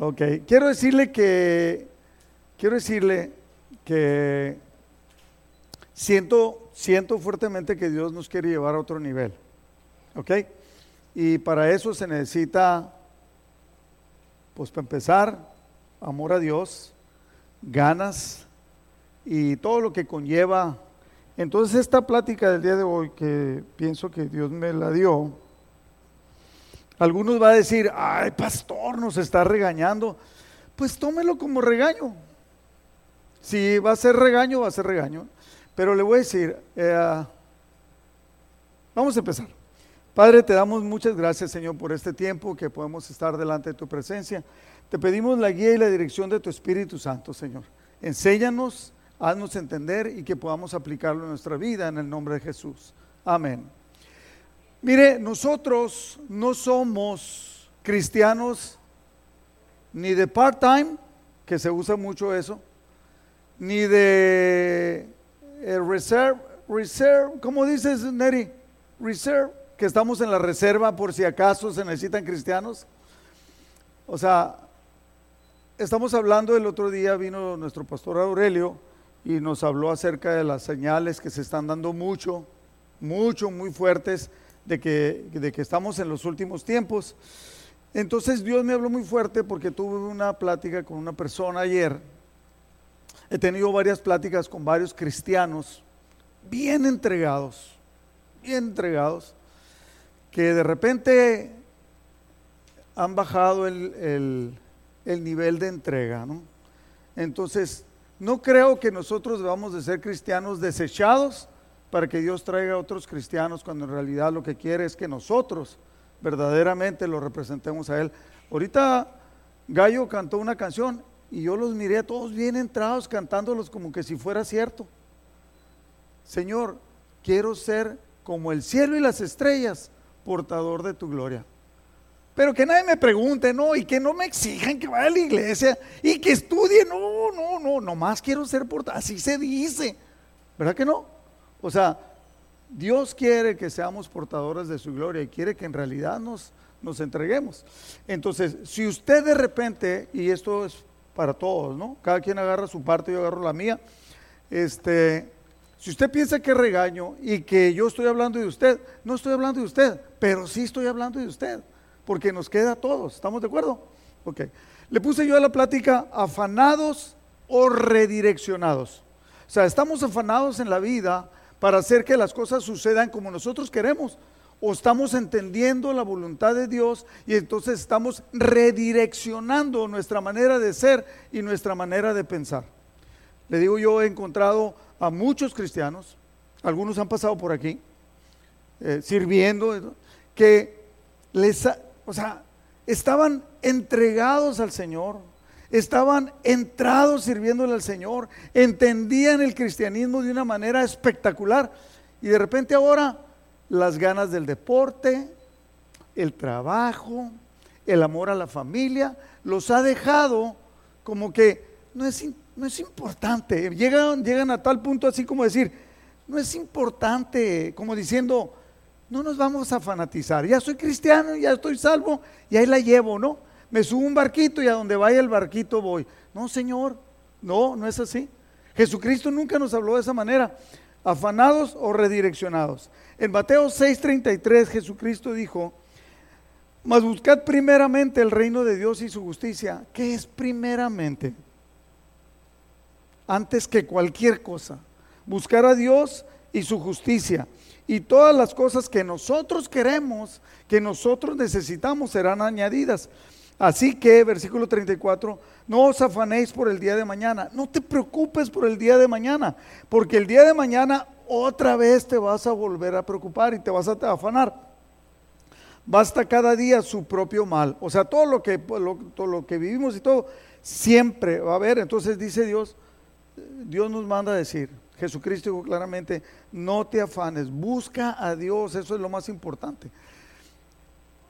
Ok, quiero decirle que, quiero decirle que siento, siento fuertemente que Dios nos quiere llevar a otro nivel. ¿Ok? Y para eso se necesita, pues para empezar, amor a Dios, ganas y todo lo que conlleva. Entonces esta plática del día de hoy que pienso que Dios me la dio, algunos va a decir, ay pastor, nos está regañando. Pues tómelo como regaño. Si va a ser regaño, va a ser regaño. Pero le voy a decir, eh, vamos a empezar. Padre, te damos muchas gracias, Señor, por este tiempo que podemos estar delante de tu presencia. Te pedimos la guía y la dirección de tu Espíritu Santo, Señor. Enséñanos, haznos entender y que podamos aplicarlo en nuestra vida en el nombre de Jesús. Amén. Mire, nosotros no somos cristianos ni de part-time, que se usa mucho eso, ni de eh, reserve, reserve, ¿cómo dices, Neri? Reserve, que estamos en la reserva por si acaso se necesitan cristianos. O sea, estamos hablando el otro día, vino nuestro pastor Aurelio y nos habló acerca de las señales que se están dando mucho, mucho, muy fuertes de que, de que estamos en los últimos tiempos. Entonces Dios me habló muy fuerte porque tuve una plática con una persona ayer. He tenido varias pláticas con varios cristianos bien entregados, bien entregados, que de repente han bajado el, el nivel de entrega. ¿no? Entonces, no creo que nosotros debamos de ser cristianos desechados, para que Dios traiga a otros cristianos cuando en realidad lo que quiere es que nosotros verdaderamente lo representemos a Él. Ahorita Gallo cantó una canción y yo los miré todos bien entrados cantándolos como que si fuera cierto. Señor, quiero ser como el cielo y las estrellas, portador de tu gloria. Pero que nadie me pregunte, no, y que no me exijan que vaya a la iglesia y que estudie, no, no, no, nomás quiero ser portador, así se dice, ¿verdad que no? O sea, Dios quiere que seamos portadores de su gloria y quiere que en realidad nos, nos entreguemos. Entonces, si usted de repente, y esto es para todos, ¿no? Cada quien agarra su parte, yo agarro la mía. Este, si usted piensa que regaño y que yo estoy hablando de usted, no estoy hablando de usted, pero sí estoy hablando de usted, porque nos queda a todos, ¿estamos de acuerdo? Ok. Le puse yo a la plática afanados o redireccionados. O sea, estamos afanados en la vida para hacer que las cosas sucedan como nosotros queremos. O estamos entendiendo la voluntad de Dios y entonces estamos redireccionando nuestra manera de ser y nuestra manera de pensar. Le digo, yo he encontrado a muchos cristianos, algunos han pasado por aquí, eh, sirviendo, que les, o sea, estaban entregados al Señor, estaban entrados sirviéndole al Señor, entendían el cristianismo de una manera espectacular. Y de repente ahora las ganas del deporte, el trabajo, el amor a la familia, los ha dejado como que no es, no es importante. Llegan, llegan a tal punto así como decir, no es importante, como diciendo, no nos vamos a fanatizar. Ya soy cristiano, ya estoy salvo y ahí la llevo, ¿no? Me subo un barquito y a donde vaya el barquito voy. No, Señor, no, no es así. Jesucristo nunca nos habló de esa manera, afanados o redireccionados. En Mateo 6:33 Jesucristo dijo, mas buscad primeramente el reino de Dios y su justicia. ¿Qué es primeramente? Antes que cualquier cosa. Buscar a Dios y su justicia. Y todas las cosas que nosotros queremos, que nosotros necesitamos, serán añadidas. Así que, versículo 34, no os afanéis por el día de mañana, no te preocupes por el día de mañana, porque el día de mañana otra vez te vas a volver a preocupar y te vas a afanar. Basta cada día su propio mal. O sea, todo lo que, todo lo que vivimos y todo, siempre va a haber. Entonces dice Dios, Dios nos manda a decir, Jesucristo dijo claramente, no te afanes, busca a Dios, eso es lo más importante.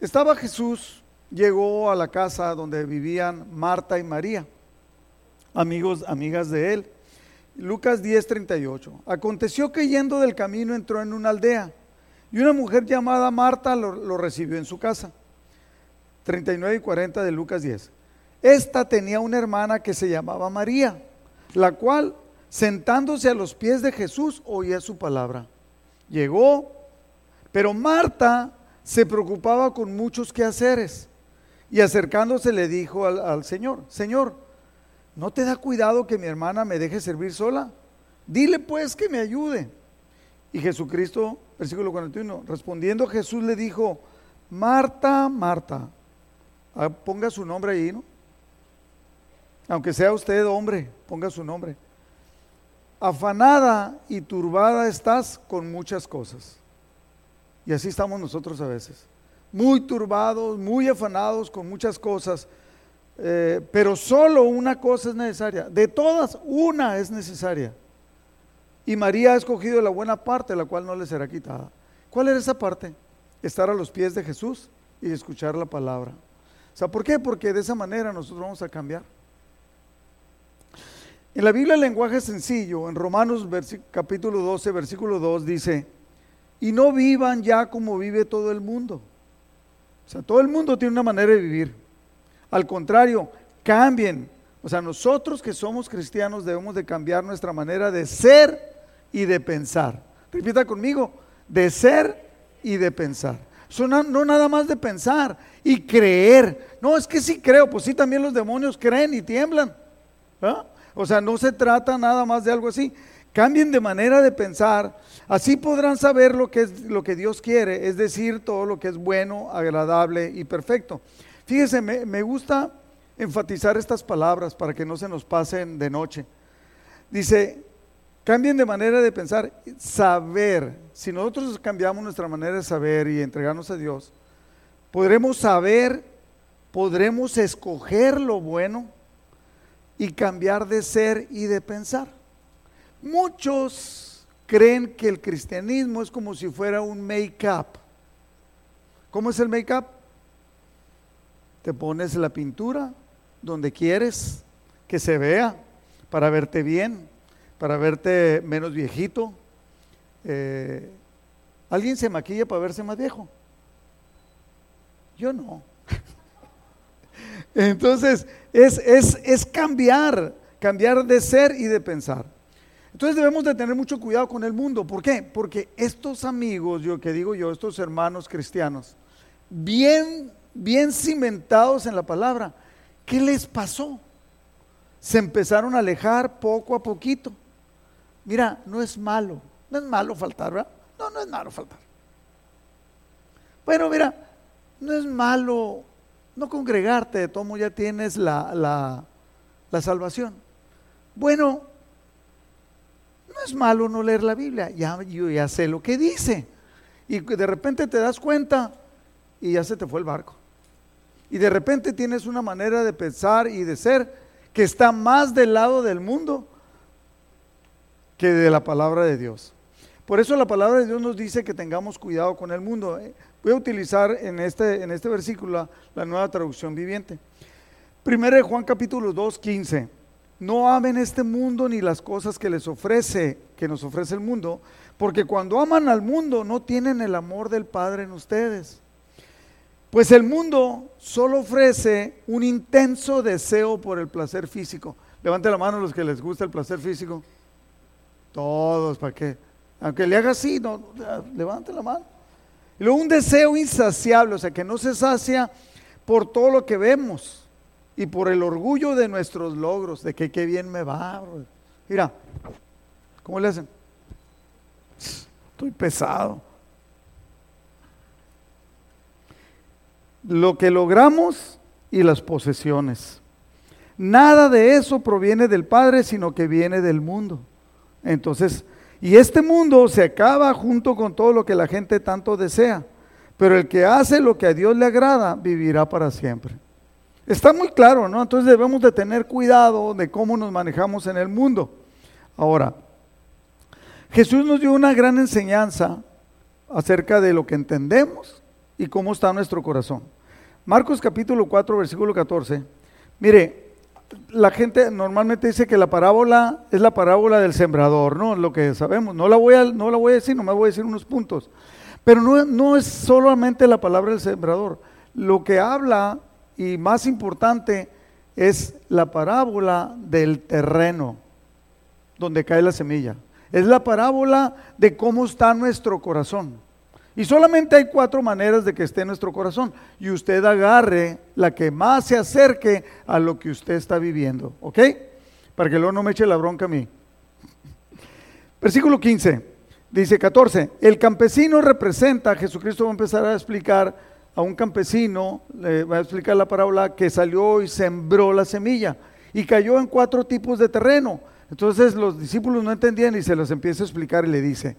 Estaba Jesús llegó a la casa donde vivían Marta y María, amigos, amigas de él. Lucas 10:38. Aconteció que yendo del camino entró en una aldea y una mujer llamada Marta lo, recibió en su casa. 39 y 40 de Lucas 10. esta tenía una hermana que se llamaba María, la cual, sentándose a los pies de Jesús, oía su palabra. Llegó, pero Marta se preocupaba con muchos quehaceres y acercándose le dijo al, Señor, Señor, ¿no te da cuidado que mi hermana me deje servir sola? Dile pues que me ayude. Y Jesucristo, versículo 41, respondiendo Jesús le dijo, Marta, Marta, ah, ponga su nombre ahí, ¿no? Aunque sea usted hombre, ponga su nombre. Afanada y turbada estás con muchas cosas. Y así estamos nosotros a veces. Muy turbados, muy afanados con muchas cosas. Eh, pero solo una cosa es necesaria. De todas, una es necesaria. Y María ha escogido la buena parte, la cual no le será quitada. ¿Cuál era esa parte? Estar a los pies de Jesús y escuchar la palabra. O ¿por qué? Porque de esa manera nosotros vamos a cambiar. En la Biblia el lenguaje sencillo, en Romanos capítulo 12, versículo 2 dice, y no vivan ya como vive todo el mundo. O sea, todo el mundo tiene una manera de vivir. Al contrario, cambien. O sea, nosotros que somos cristianos debemos de cambiar nuestra manera de ser y de pensar. Repita conmigo, de ser y de pensar. No, no nada más de pensar y creer. No, es que sí creo, pues sí, también los demonios creen y tiemblan. O sea, no se trata nada más de algo así. Cambien de manera de pensar, así podrán saber lo que es lo que Dios quiere, es decir, todo lo que es bueno, agradable y perfecto. Fíjese, me, me gusta enfatizar estas palabras para que no se nos pasen de noche. Dice, Cambien de manera de pensar, saber. Si nosotros cambiamos nuestra manera de saber y entregarnos a Dios, podremos saber, podremos escoger lo bueno y cambiar de ser y de pensar. Muchos creen que el cristianismo es como si fuera un make-up. ¿Cómo es el make-up? Te pones la pintura donde quieres que se vea para verte bien para verte menos viejito. Eh, ¿Alguien se maquilla para verse más viejo? Yo no. Entonces, es, es, cambiar, cambiar de ser y de pensar. Entonces debemos de tener mucho cuidado con el mundo. ¿Por qué? Porque estos amigos, yo que digo yo, estos hermanos cristianos, bien, bien cimentados en la palabra, ¿qué les pasó? Se empezaron a alejar poco a poquito. Mira, no es malo, no es malo faltar, ¿verdad? No, no es malo faltar. Bueno, mira, no es malo no congregarte, de tomo ya tienes la, la, salvación. Bueno, no es malo no leer la Biblia, ya, yo ya sé lo que dice. Y de repente te das cuenta y ya se te fue el barco. Y de repente tienes una manera de pensar y de ser que está más del lado del mundo que de la palabra de Dios. Por eso la palabra de Dios nos dice que tengamos cuidado con el mundo. Eh, voy a utilizar en este, en este versículo la, nueva traducción viviente. Primero de Juan capítulo 2, 15. No amen este mundo ni las cosas que les ofrece, que nos ofrece el mundo, porque cuando aman al mundo no tienen el amor del Padre en ustedes. Pues el mundo solo ofrece un intenso deseo por el placer físico. Levante la mano los que les gusta el placer físico. Todos, ¿para qué? Aunque le haga así, no, levante la mano. Y luego un deseo insaciable, o sea, que no se sacia por todo lo que vemos y por el orgullo de nuestros logros, de que qué bien me va. Mira, ¿cómo le hacen? Estoy pesado. Lo que logramos y las posesiones. Nada de eso proviene del Padre, sino que viene del mundo. Entonces, y este mundo se acaba junto con todo lo que la gente tanto desea, pero el que hace lo que a Dios le agrada vivirá para siempre. Está muy claro, ¿no? Entonces debemos de tener cuidado de cómo nos manejamos en el mundo. Ahora, Jesús nos dio una gran enseñanza acerca de lo que entendemos y cómo está nuestro corazón. Marcos capítulo 4, versículo 14. Mire, la gente normalmente dice que la parábola es la parábola del sembrador, ¿no? Lo que sabemos. No la voy a, no la voy a decir, me voy a decir unos puntos. Pero no, no es solamente la palabra del sembrador. Lo que habla, y más importante, es la parábola del terreno donde cae la semilla. Es la parábola de cómo está nuestro corazón. Y solamente hay cuatro maneras de que esté nuestro corazón. Y usted agarre la que más se acerque a lo que usted está viviendo. ¿Ok? Para que luego no me eche la bronca a mí. Versículo 15. Dice 14. El campesino representa, Jesucristo va a empezar a explicar a un campesino, le va a explicar la parábola que salió y sembró la semilla. Y cayó en cuatro tipos de terreno. Entonces los discípulos no entendían y se los empieza a explicar y le dice,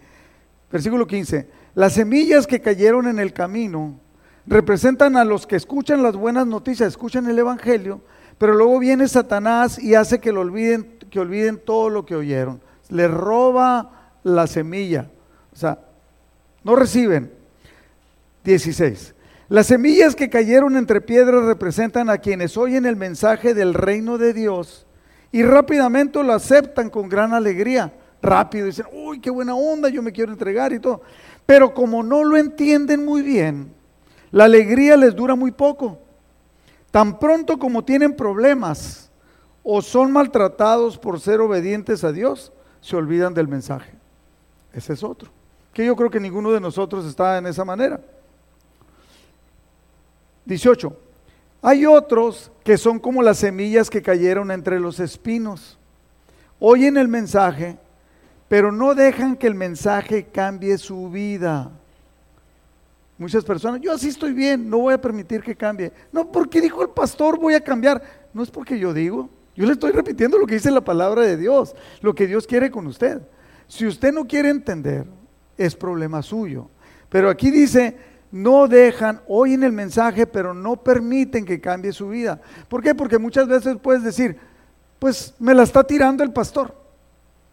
versículo 15, las semillas que cayeron en el camino representan a los que escuchan las buenas noticias, escuchan el Evangelio, pero luego viene Satanás y hace que, lo olviden, que olviden todo lo que oyeron. Le roba la semilla. O sea, no reciben. 16. Las semillas que cayeron entre piedras representan a quienes oyen el mensaje del reino de Dios y rápidamente lo aceptan con gran alegría. Rápido dicen, uy, qué buena onda, yo me quiero entregar y todo. Pero como no lo entienden muy bien, la alegría les dura muy poco. Tan pronto como tienen problemas o son maltratados por ser obedientes a Dios, se olvidan del mensaje. Ese es otro. Que yo creo que ninguno de nosotros está en esa manera. 18. Hay otros que son como las semillas que cayeron entre los espinos. Oyen el mensaje, pero no dejan que el mensaje cambie su vida. Muchas personas, yo así estoy bien, no voy a permitir que cambie. No, porque dijo el pastor, voy a cambiar. No es porque yo digo, yo le estoy repitiendo lo que dice la palabra de Dios, lo que Dios quiere con usted. Si usted no quiere entender, es problema suyo. Pero aquí dice, no dejan, oyen el mensaje, pero no permiten que cambie su vida. ¿Por qué? Porque muchas veces puedes decir, pues me la está tirando el pastor,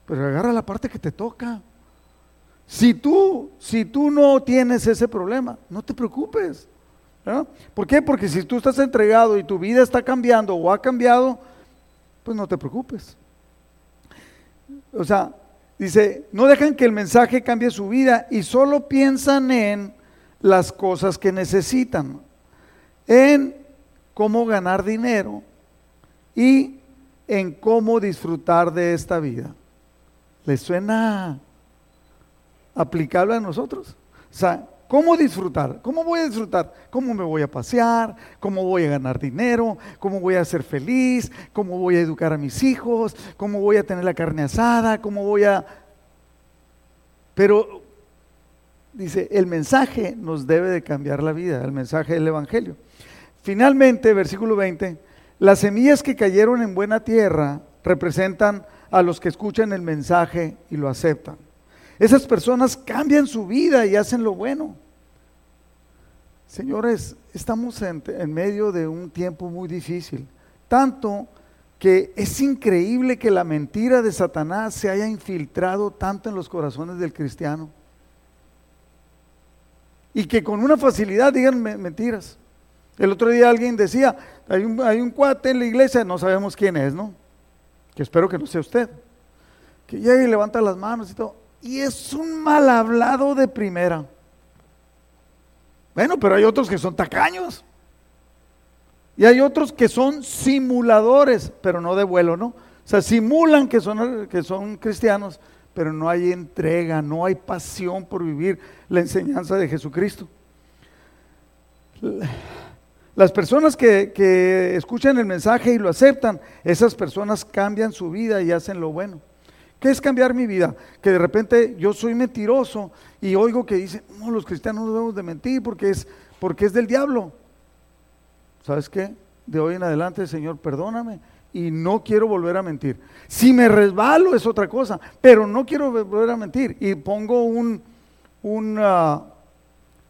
pero agarra la parte que te toca. Si tú, si tú no tienes ese problema, no te preocupes. ¿Por qué? Porque si tú estás entregado y tu vida está cambiando o ha cambiado, pues no te preocupes. O sea, dice, no dejan que el mensaje cambie su vida y solo piensan en las cosas que necesitan, en cómo ganar dinero y en cómo disfrutar de esta vida. ¿Les suena aplicable a nosotros? O sea, ¿cómo disfrutar? ¿Cómo voy a disfrutar? ¿Cómo me voy a pasear? ¿Cómo voy a ganar dinero? ¿Cómo voy a ser feliz? ¿Cómo voy a educar a mis hijos? ¿Cómo voy a tener la carne asada? ¿Cómo voy a... Pero dice, el mensaje nos debe de cambiar la vida, el mensaje del Evangelio. Finalmente, versículo 20, las semillas que cayeron en buena tierra representan a los que escuchan el mensaje y lo aceptan. Esas personas cambian su vida y hacen lo bueno. Señores, estamos en, en medio de un tiempo muy difícil, tanto que es increíble que la mentira de Satanás se haya infiltrado tanto en los corazones del cristiano y que con una facilidad digan mentiras. El otro día alguien decía, hay un, hay un cuate en la iglesia, no sabemos quién es, ¿no? Que espero que no sea usted. Que llega y levanta las manos y todo. Y es un mal hablado de primera. Bueno, pero hay otros que son tacaños. Y hay otros que son simuladores, pero no de vuelo, ¿no? O sea, simulan que son, que son cristianos, pero no hay entrega, no hay pasión por vivir la enseñanza de Jesucristo. Las personas que, escuchan el mensaje y lo aceptan, esas personas cambian su vida y hacen lo bueno. ¿Qué es cambiar mi vida? Que de repente yo soy mentiroso y oigo que dicen, no, los cristianos no debemos de mentir porque es, porque es del diablo. ¿Sabes qué? De hoy en adelante, Señor, perdóname y no quiero volver a mentir. Si me resbalo es otra cosa, pero no quiero volver a mentir y pongo un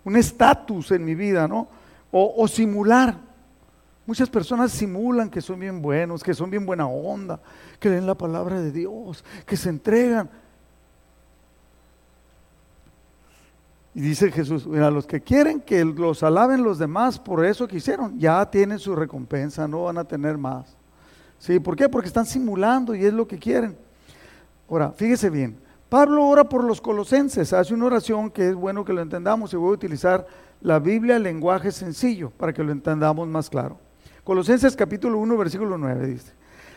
un estatus en mi vida, ¿no? O, simular. Muchas personas simulan que son bien buenos, que son bien buena onda, que leen la palabra de Dios, que se entregan. Y dice Jesús, mira, los que quieren que los alaben los demás por eso que hicieron, ya tienen su recompensa, no van a tener más. ¿Sí? ¿Por qué? Porque están simulando y es lo que quieren. Ahora, fíjese bien, Pablo ora por los colosenses, hace una oración que es bueno que lo entendamos y voy a utilizar la Biblia, lenguaje sencillo, para que lo entendamos más claro. Colosenses capítulo 1, versículo 9 dice,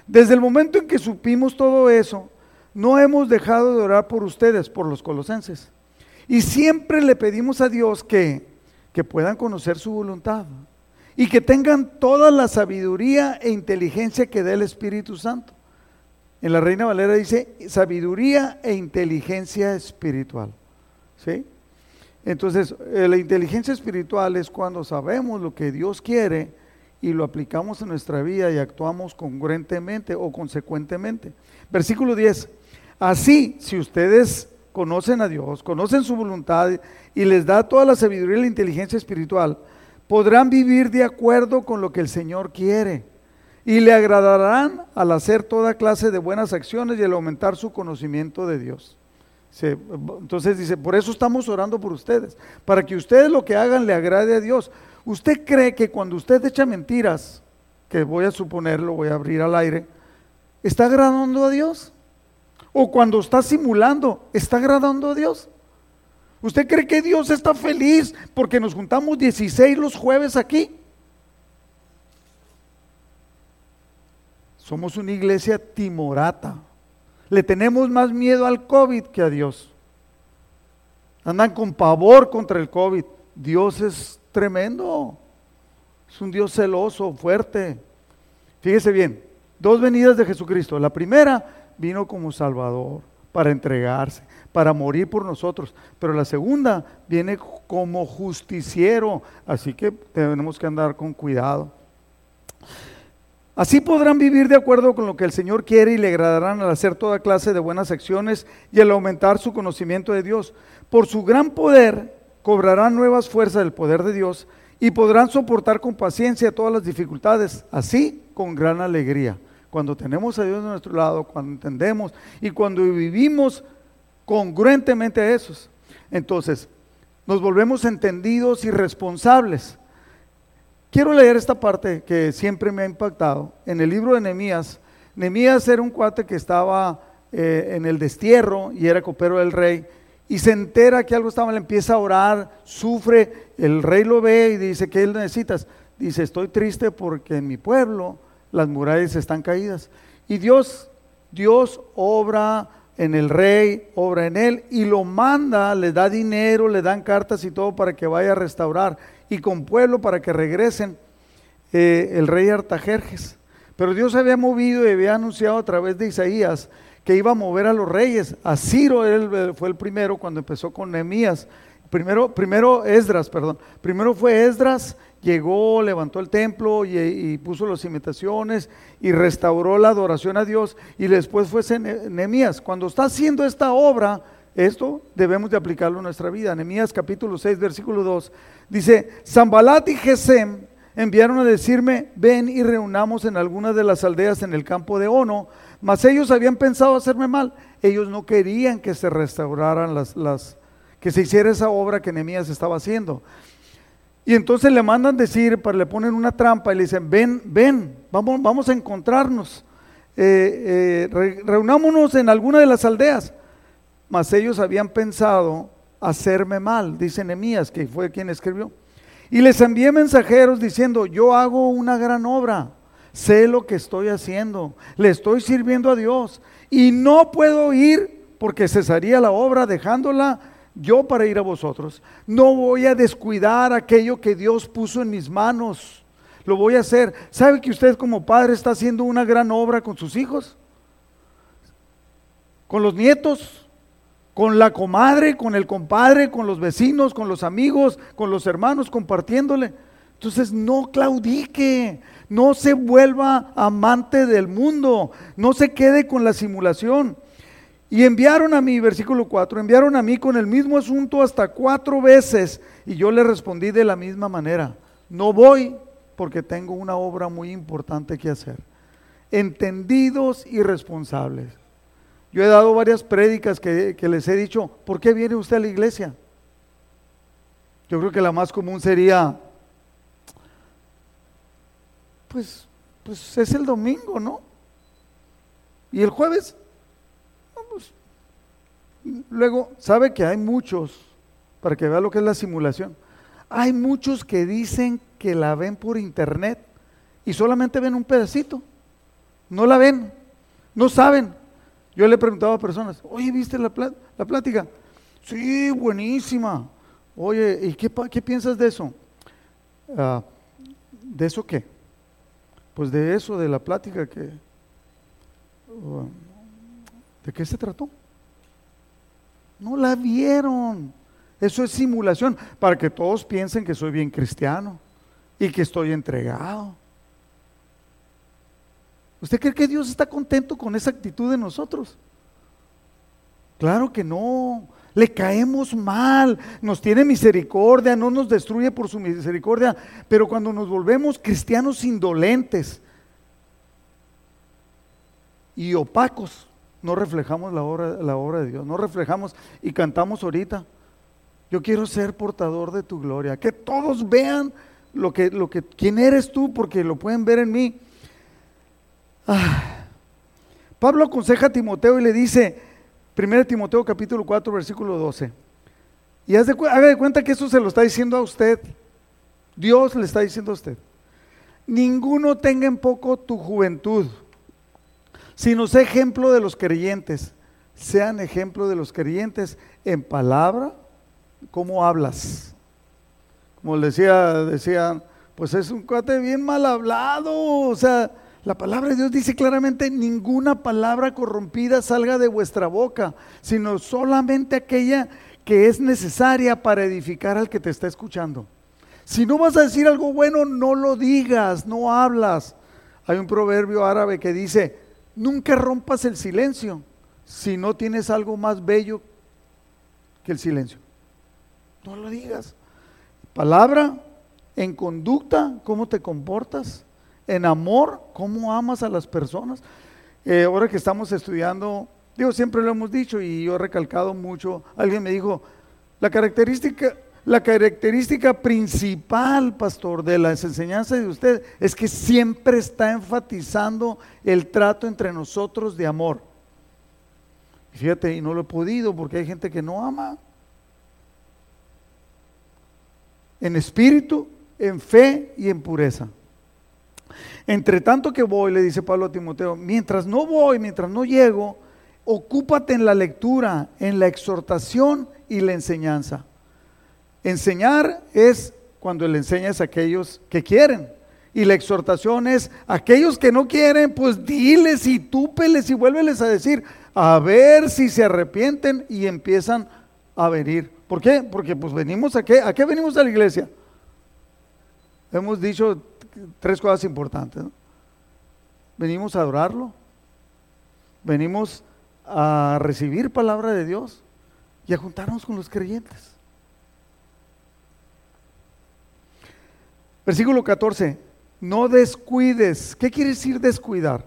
desde el momento en que supimos todo eso, no hemos dejado de orar por ustedes, por los colosenses. Y siempre le pedimos a Dios que, que puedan conocer su voluntad y que tengan toda la sabiduría e inteligencia que da el Espíritu Santo. En la Reina Valera dice sabiduría e inteligencia espiritual. ¿Sí? Entonces, eh, la inteligencia espiritual es cuando sabemos lo que Dios quiere y lo aplicamos en nuestra vida y actuamos congruentemente o consecuentemente. Versículo 10. Así, si ustedes conocen a Dios, conocen su voluntad y les da toda la sabiduría y la inteligencia espiritual, podrán vivir de acuerdo con lo que el Señor quiere y le agradarán al hacer toda clase de buenas acciones y al aumentar su conocimiento de Dios. Entonces dice, por eso estamos orando por ustedes, para que ustedes lo que hagan le agrade a Dios. ¿Usted cree que cuando usted echa mentiras, que voy a suponer, lo voy a abrir al aire, está agradando a Dios? ¿O cuando está simulando, está agradando a Dios? ¿Usted cree que Dios está feliz porque nos juntamos 16 los jueves aquí? Somos una iglesia timorata. Le tenemos más miedo al COVID que a Dios. Andan con pavor contra el COVID. Dios es tremendo. Es un Dios celoso, fuerte. Fíjese bien, dos venidas de Jesucristo. La primera vino como Salvador para entregarse, para morir por nosotros. Pero la segunda viene como justiciero. Así que tenemos que andar con cuidado. Así podrán vivir de acuerdo con lo que el Señor quiere y le agradarán al hacer toda clase de buenas acciones y al aumentar su conocimiento de Dios. Por su gran poder cobrarán nuevas fuerzas del poder de Dios y podrán soportar con paciencia todas las dificultades, así con gran alegría. Cuando tenemos a Dios a nuestro lado, cuando entendemos y cuando vivimos congruentemente a esos, entonces nos volvemos entendidos y responsables Quiero leer esta parte que siempre me ha impactado. En el libro de Nehemías, Nehemías era un cuate que estaba eh, en el destierro y era copero del rey y se entera que algo estaba, le empieza a orar, sufre, el rey lo ve y dice, ¿qué necesitas? Dice, estoy triste porque en mi pueblo las murallas están caídas. Y Dios, Dios obra en el rey, obra en él y lo manda, le da dinero, le dan cartas y todo para que vaya a restaurar y con pueblo para que regresen eh, el rey Artajerjes. Pero Dios había movido y había anunciado a través de Isaías que iba a mover a los reyes. A Ciro él eh, fue el primero cuando empezó con Nehemías. Primero, primero Esdras, perdón. Primero fue Esdras, llegó, levantó el templo y, puso las imitaciones y restauró la adoración a Dios. Y después fue Nehemías. Cuando está haciendo esta obra, esto debemos de aplicarlo en nuestra vida. Nehemías capítulo 6, versículo 2. Dice, Zambalat y Gesem enviaron a decirme, ven y reunamos en algunas de las aldeas en el campo de Ono, mas ellos habían pensado hacerme mal. Ellos no querían que se restauraran las, las que se hiciera esa obra que Nehemías estaba haciendo. Y entonces le mandan decir, le ponen una trampa y le dicen, ven, ven, vamos, vamos a encontrarnos, eh, eh, reunámonos en alguna de las aldeas mas ellos habían pensado hacerme mal, dice Nehemías, que fue quien escribió. Y les envié mensajeros diciendo, yo hago una gran obra, sé lo que estoy haciendo, le estoy sirviendo a Dios y no puedo ir porque cesaría la obra dejándola yo para ir a vosotros. No voy a descuidar aquello que Dios puso en mis manos. Lo voy a hacer. ¿Sabe que usted como padre está haciendo una gran obra con sus hijos? Con los nietos con la comadre, con el compadre, con los vecinos, con los amigos, con los hermanos, compartiéndole. Entonces no claudique, no se vuelva amante del mundo, no se quede con la simulación. Y enviaron a mí, versículo 4, enviaron a mí con el mismo asunto hasta cuatro veces y yo le respondí de la misma manera, no voy porque tengo una obra muy importante que hacer. Entendidos y responsables. Yo he dado varias prédicas que, les he dicho, ¿por qué viene usted a la iglesia? Yo creo que la más común sería, pues, pues es el domingo, ¿no? Y el jueves, luego, sabe que hay muchos, para que vea lo que es la simulación, hay muchos que dicen que la ven por internet y solamente ven un pedacito. No la ven, no saben. Yo le he preguntado a personas, oye, ¿viste la, la plática? Sí, buenísima. Oye, ¿y qué, qué piensas de eso? Ah, ¿De eso qué? Pues de eso, de la plática que... Uh, ¿De qué se trató? No la vieron. Eso es simulación para que todos piensen que soy bien cristiano y que estoy entregado. ¿Usted cree que Dios está contento con esa actitud de nosotros? Claro que no. Le caemos mal, nos tiene misericordia, no nos destruye por su misericordia, pero cuando nos volvemos cristianos indolentes y opacos, no reflejamos la obra, la obra de Dios, no reflejamos y cantamos ahorita. Yo quiero ser portador de tu gloria, que todos vean lo que, lo que, quién eres tú, porque lo pueden ver en mí. Ah. Pablo aconseja a Timoteo y le dice, 1 Timoteo capítulo 4, versículo 12. Y haz de, haga de cuenta que eso se lo está diciendo a usted. Dios le está diciendo a usted. Ninguno tenga en poco tu juventud, sino sea ejemplo de los creyentes. Sean ejemplo de los creyentes en palabra, cómo hablas. Como decía, decían, pues es un cuate bien mal hablado, o sea, la palabra de Dios dice claramente, ninguna palabra corrompida salga de vuestra boca, sino solamente aquella que es necesaria para edificar al que te está escuchando. Si no vas a decir algo bueno, no lo digas, no hablas. Hay un proverbio árabe que dice, nunca rompas el silencio si no tienes algo más bello que el silencio. No lo digas. Palabra, en conducta, cómo te comportas en amor, cómo amas a las personas. Eh, ahora que estamos estudiando, digo, siempre lo hemos dicho y yo he recalcado mucho, alguien me dijo, la característica, la característica principal, pastor, de las enseñanzas de usted es que siempre está enfatizando el trato entre nosotros de amor. fíjate, y no lo he podido porque hay gente que no ama. En espíritu, en fe y en pureza. Entre tanto que voy, le dice Pablo a Timoteo, mientras no voy, mientras no llego, ocúpate en la lectura, en la exhortación y la enseñanza. Enseñar es cuando le enseñas a aquellos que quieren. Y la exhortación es aquellos que no quieren, pues diles y túpeles y vuélveles a decir, a ver si se arrepienten y empiezan a venir. ¿Por qué? Porque pues venimos a qué? ¿A qué venimos a la iglesia? Hemos dicho tres cosas importantes. Venimos a adorarlo, venimos a recibir palabra de Dios y a juntarnos con los creyentes. Versículo 14, no descuides. ¿Qué quiere decir descuidar?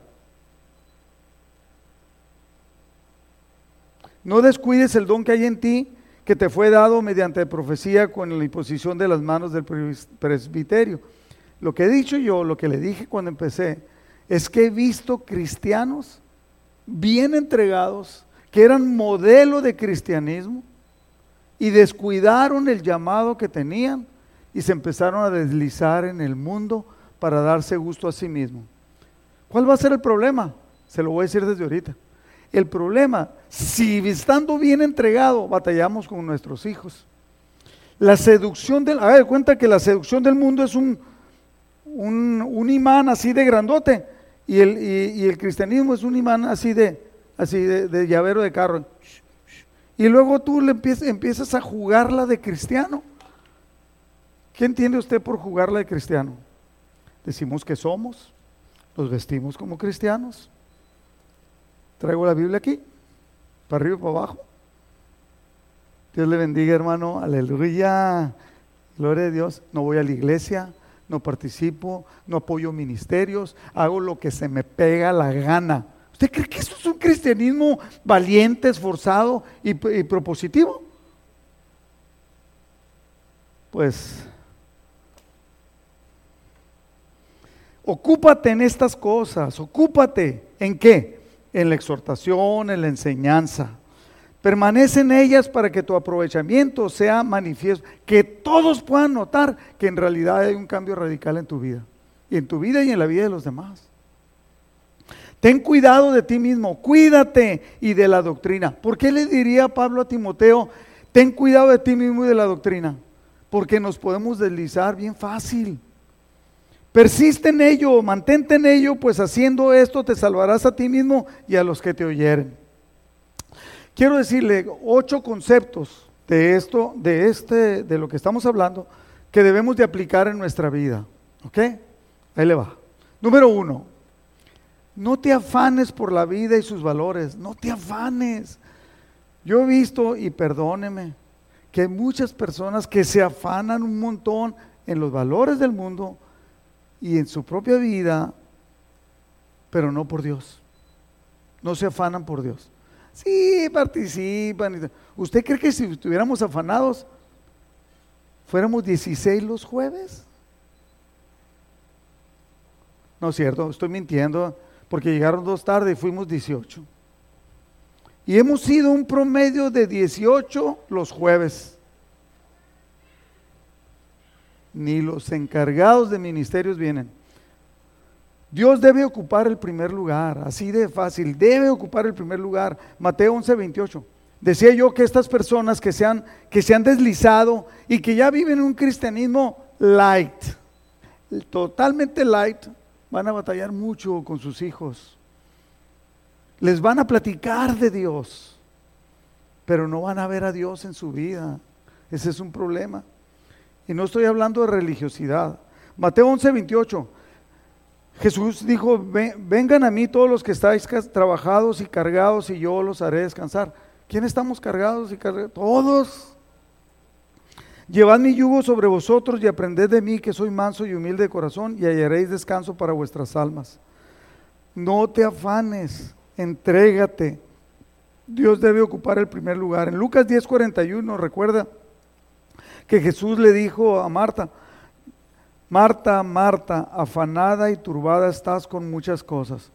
No descuides el don que hay en ti, que te fue dado mediante profecía con la imposición de las manos del presbiterio. Lo que he dicho yo, lo que le dije cuando empecé, es que he visto cristianos bien entregados, que eran modelo de cristianismo, y descuidaron el llamado que tenían y se empezaron a deslizar en el mundo para darse gusto a sí mismo. ¿Cuál va a ser el problema? Se lo voy a decir desde ahorita. El problema, si estando bien entregado, batallamos con nuestros hijos. La seducción del, haga de cuenta que la seducción del mundo es un, un, imán así de grandote y el, el, cristianismo es un imán así de, así de, llavero de carro. Y luego tú le empiezas, empiezas a jugarla de cristiano. ¿Qué entiende usted por jugarla de cristiano? Decimos que somos, nos vestimos como cristianos. Traigo la Biblia aquí, para arriba y para abajo. Dios le bendiga, hermano. Aleluya. Gloria a Dios. No voy a la iglesia, no participo, no apoyo ministerios, hago lo que se me pega la gana. ¿Usted cree que eso es un cristianismo valiente, esforzado y, y propositivo? Pues ocúpate en estas cosas, ocúpate en qué? En la exhortación, en la enseñanza. Permanece en ellas para que tu aprovechamiento sea manifiesto, que todos puedan notar que en realidad hay un cambio radical en tu vida. y en tu vida y en la vida de los demás. Ten cuidado de ti mismo, cuídate y de la doctrina. ¿Por qué le diría Pablo a Timoteo, ten cuidado de ti mismo y de la doctrina? Porque nos podemos deslizar bien fácil. Persiste en ello, mantente en ello, pues haciendo esto te salvarás a ti mismo y a los que te oyeren. Quiero decirle ocho conceptos de esto, de este, de lo que estamos hablando, que debemos de aplicar en nuestra vida. ¿Ok? Ahí le va. Número uno, no te afanes por la vida y sus valores, no te afanes. Yo he visto, y perdóneme, que hay muchas personas que se afanan un montón en los valores del mundo y en su propia vida, pero no por Dios. No se afanan por Dios. Sí, participan. ¿Usted cree que si estuviéramos afanados, fuéramos 16 los jueves? No es cierto, estoy mintiendo porque llegaron dos tarde y fuimos 18. Y hemos sido un promedio de 18 los jueves. Ni los encargados de ministerios vienen. Dios debe ocupar el primer lugar, así de fácil, debe ocupar el primer lugar. Mateo 11, 28. Decía yo que estas personas que se han, que se han deslizado y que ya viven un cristianismo light, totalmente light, van a batallar mucho con sus hijos. Les van a platicar de Dios, pero no van a ver a Dios en su vida. Ese es un problema. Y no estoy hablando de religiosidad. Mateo 11, 28. Jesús dijo, vengan a mí todos los que estáis trabajados y cargados y yo los haré descansar. ¿Quién estamos cargados y cargados? Todos. Llevad mi yugo sobre vosotros y aprended de mí que soy manso y humilde de corazón y hallaréis descanso para vuestras almas. No te afanes, entrégate. Dios debe ocupar el primer lugar. En Lucas 10:41 recuerda que Jesús le dijo a Marta, Marta, Marta, afanada y turbada estás con muchas cosas.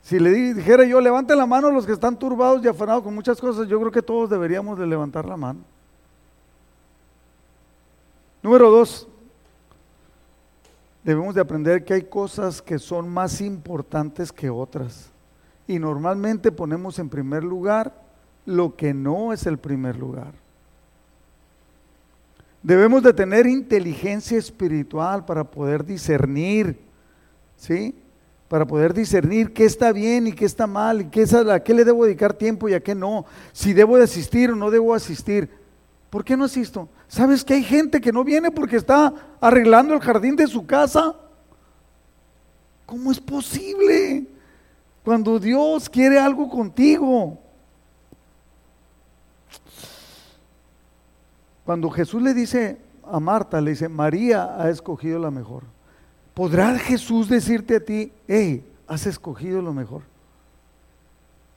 Si le dijera yo, levante la mano los que están turbados y afanados con muchas cosas, yo creo que todos deberíamos de levantar la mano. Número dos, debemos de aprender que hay cosas que son más importantes que otras. Y normalmente ponemos en primer lugar lo que no es el primer lugar. Debemos de tener inteligencia espiritual para poder discernir, ¿sí? Para poder discernir qué está bien y qué está mal, y qué a qué le debo dedicar tiempo y a qué no, si debo de asistir o no debo asistir. ¿Por qué no asisto? ¿Sabes que hay gente que no viene porque está arreglando el jardín de su casa? ¿Cómo es posible? Cuando Dios quiere algo contigo. Cuando Jesús le dice a Marta, le dice, María ha escogido la mejor. ¿Podrá Jesús decirte a ti, hey, has escogido lo mejor?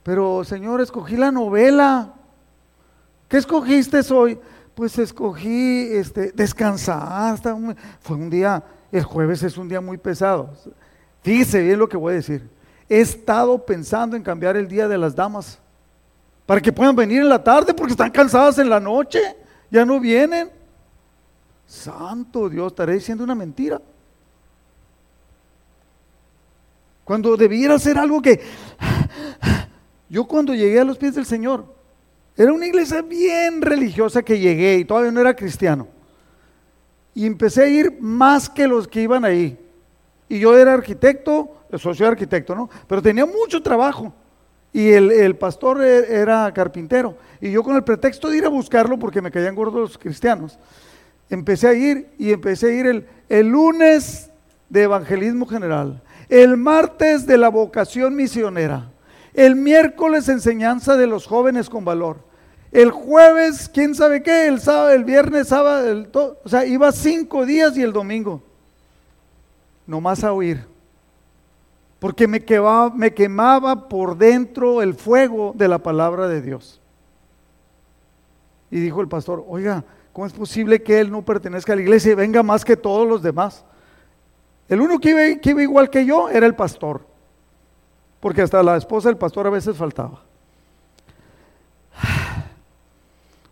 Pero Señor, escogí la novela. ¿Qué escogiste hoy? Pues escogí este, descansar. Fue un día, el jueves es un día muy pesado. Fíjese bien lo que voy a decir. He estado pensando en cambiar el día de las damas para que puedan venir en la tarde porque están cansadas en la noche. Ya no vienen. Santo Dios, estaré diciendo una mentira. Cuando debiera ser algo que... Yo cuando llegué a los pies del Señor, era una iglesia bien religiosa que llegué y todavía no era cristiano. Y empecé a ir más que los que iban ahí. Y yo era arquitecto, soy arquitecto, ¿no? Pero tenía mucho trabajo. Y el, pastor e, era carpintero. Y yo con el pretexto de ir a buscarlo, porque me caían gordos los cristianos, empecé a ir y empecé a ir el, el lunes de evangelismo general, el martes de la vocación misionera, el miércoles enseñanza de los jóvenes con valor. El jueves, quién sabe qué, el sábado, el viernes, sábado, el o sea, iba cinco días y el domingo. Nomás a oír. Porque me quemaba, me quemaba por dentro el fuego de la palabra de Dios. Y dijo el pastor, oiga, ¿cómo es posible que él no pertenezca a la iglesia y venga más que todos los demás? El único que iba, que iba igual que yo era el pastor porque hasta la esposa del pastor a veces faltaba.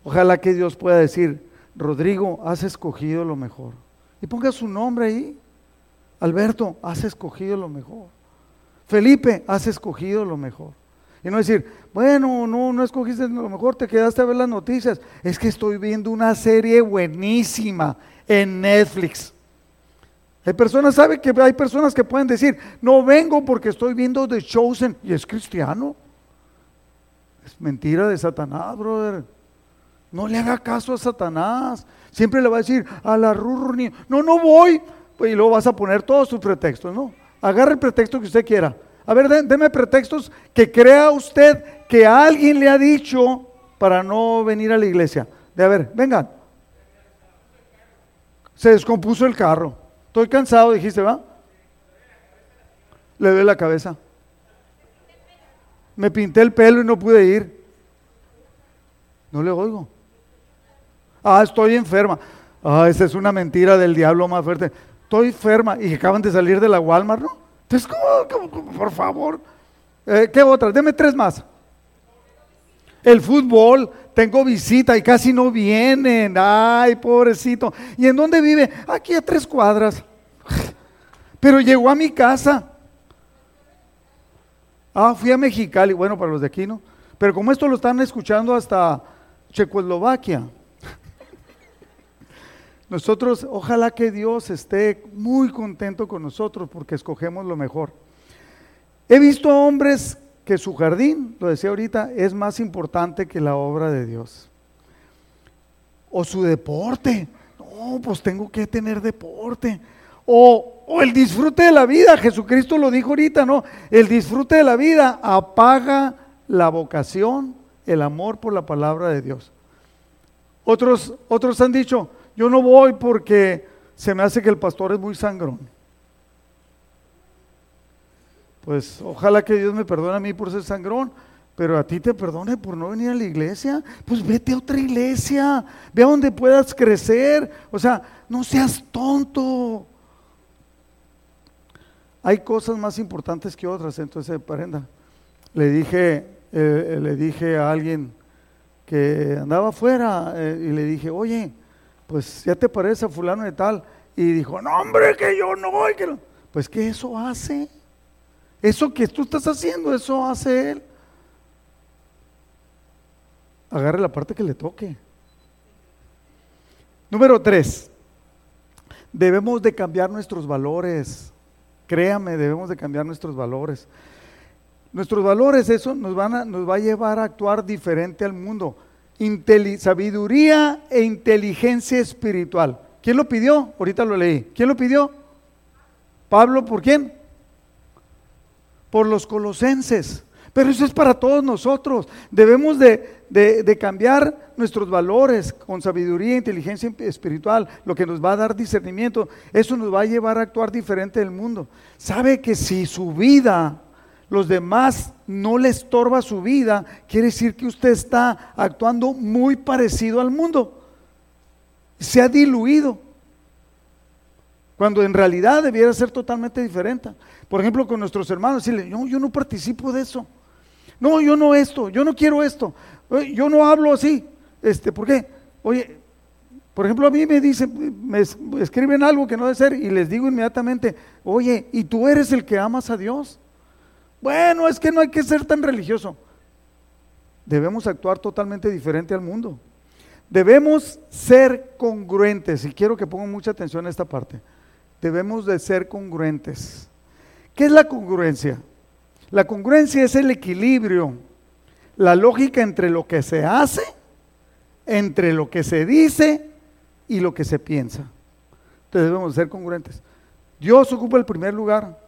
Ojalá que Dios pueda decir, Rodrigo, has escogido lo mejor. Y ponga su nombre ahí. Alberto, has escogido lo mejor. Felipe, has escogido lo mejor. Y no decir, bueno, no, no escogiste lo mejor, te quedaste a ver las noticias. Es que estoy viendo una serie buenísima en Netflix. Hay personas, ¿sabe que hay personas que pueden decir, no vengo porque estoy viendo The Chosen y es cristiano? Es mentira de Satanás, brother. No le haga caso a Satanás. Siempre le va a decir a la rurni, no, no voy. Pues, y luego vas a poner todos sus pretextos, ¿no? Agarre el pretexto que usted quiera. A ver, deme pretextos que crea usted que alguien le ha dicho para no venir a la iglesia. De a ver, vengan. Se descompuso el carro. Estoy cansado, dijiste, ¿va? Le doy la cabeza. Me pinté el pelo y no pude ir. No le oigo. Ah, estoy enferma. Ah, esa es una mentira del diablo más fuerte. Estoy enferma y acaban de salir de la Walmart, ¿no? Entonces, ¿cómo, por favor. Eh, ¿Qué otra? Deme tres más. El fútbol, tengo visita y casi no vienen. Ay, pobrecito. ¿Y en dónde vive? Aquí a tres cuadras. Pero llegó a mi casa. Ah, fui a Mexicali. Bueno, para los de aquí, ¿no? Pero como esto lo están escuchando hasta Checoslovaquia. Nosotros, ojalá que Dios esté muy contento con nosotros porque escogemos lo mejor. He visto hombres que su jardín, lo decía ahorita, es más importante que la obra de Dios. O su deporte. No, pues tengo que tener deporte. O, o, el disfrute de la vida. Jesucristo lo dijo ahorita, ¿no? El disfrute de la vida apaga la vocación, el amor por la palabra de Dios. Otros, otros han dicho, yo no voy porque se me hace que el pastor es muy sangrón. Pues ojalá que Dios me perdone a mí por ser sangrón, pero a ti te perdone por no venir a la iglesia. Pues vete a otra iglesia, ve a donde puedas crecer. O sea, no seas tonto. Hay cosas más importantes que otras, entonces, parenda. Le dije, eh, le dije a alguien que andaba afuera eh, y le dije, oye, pues ya te parece a fulano de tal. Y dijo, no hombre, que yo no voy. Que Pues que eso hace. Eso que tú estás haciendo, eso hace él. Agarre la parte que le toque. Número tres, debemos de cambiar nuestros valores. Créame, debemos de cambiar nuestros valores. Nuestros valores, eso nos, van a, nos va a llevar a actuar diferente al mundo sabiduría e inteligencia espiritual. ¿Quién lo pidió? Ahorita lo leí. ¿Quién lo pidió? Pablo, ¿por quién? Por los colosenses. Pero eso es para todos nosotros. Debemos de, de, cambiar nuestros valores con sabiduría e inteligencia espiritual, lo que nos va a dar discernimiento. Eso nos va a llevar a actuar diferente del mundo. Sabe que si su vida los demás no le estorba su vida, quiere decir que usted está actuando muy parecido al mundo. Se ha diluido. Cuando en realidad debiera ser totalmente diferente. Por ejemplo, con nuestros hermanos, decirle, no, yo no participo de eso. No, yo no esto, yo no quiero esto. Yo no hablo así. Este, ¿Por qué? Oye, por ejemplo, a mí me dicen, me escriben algo que no debe ser y les digo inmediatamente, oye, ¿y tú eres el que amas a Dios? Bueno, es que no hay que ser tan religioso. Debemos actuar totalmente diferente al mundo. Debemos ser congruentes, y quiero que pongan mucha atención a esta parte. Debemos de ser congruentes. ¿Qué es la congruencia? La congruencia es el equilibrio, la lógica entre lo que se hace, entre lo que se dice y lo que se piensa. Entonces debemos ser congruentes. Dios ocupa el primer lugar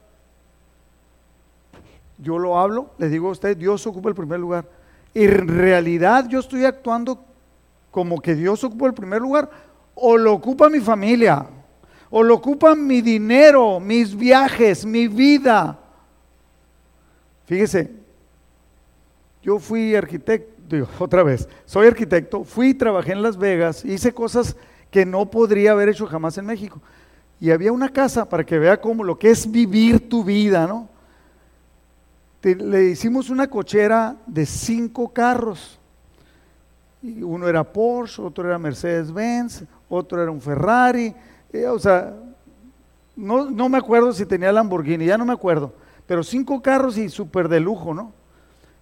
yo lo hablo, le digo a usted, Dios ocupa el primer lugar. ¿En realidad yo estoy actuando como que Dios ocupa el primer lugar? ¿O lo ocupa mi familia? ¿O lo ocupa mi dinero, mis viajes, mi vida? Fíjese, yo fui arquitecto, digo, otra vez, soy arquitecto, fui, trabajé en Las Vegas, hice cosas que no podría haber hecho jamás en México. Y había una casa para que vea cómo lo que es vivir tu vida, ¿no? Le hicimos una cochera de cinco carros. Uno era Porsche, otro era Mercedes-Benz, otro era un Ferrari. Eh, o sea, no, no me acuerdo si tenía Lamborghini, ya no me acuerdo, pero cinco carros y súper de lujo, ¿no?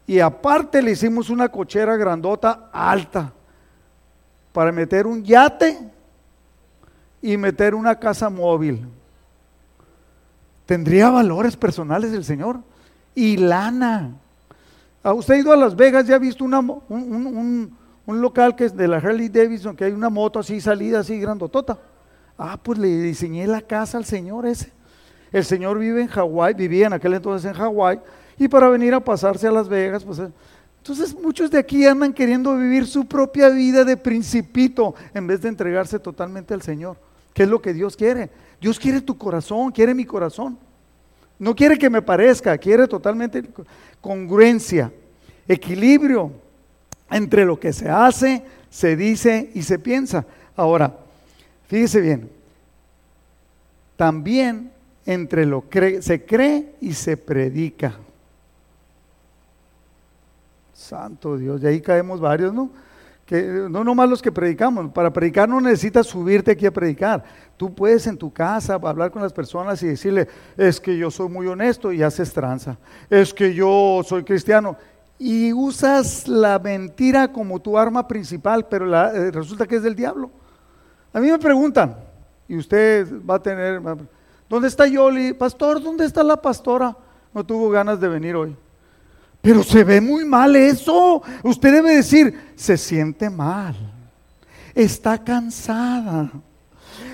Y aparte le hicimos una cochera grandota alta para meter un yate y meter una casa móvil. Tendría valores personales el Señor y lana. ¿A usted ha ido a Las Vegas? ¿Ya ha visto una, un, un, local que es de la Harley Davidson, que hay una moto así salida, así grandotota? Ah, pues le diseñé la casa al Señor ese. El Señor vive en Hawái, vivía en aquel entonces en Hawái, y para venir a pasarse a Las Vegas, pues... Eh, entonces muchos de aquí andan queriendo vivir su propia vida de principito en vez de entregarse totalmente al Señor. ¿Qué es lo que Dios quiere? Dios quiere tu corazón, quiere mi corazón. No quiere que me parezca, quiere totalmente congruencia, equilibrio entre lo que se hace, se dice y se piensa. Ahora, fíjese bien, también entre lo que se cree y se predica. Santo Dios, y ahí caemos varios, ¿no? Que, no nomás los que predicamos, para predicar no necesitas subirte aquí a predicar. Tú puedes en tu casa hablar con las personas y decirle, es que yo soy muy honesto y haces tranza. Es que yo soy cristiano. Y usas la mentira como tu arma principal, pero eh, resulta que es del diablo. A mí me preguntan, y usted va a tener, ¿dónde está Yoli? Pastor, ¿dónde está la pastora? No tuvo ganas de venir hoy. Pero se ve muy mal eso. Usted debe decir, se siente mal. Está cansada.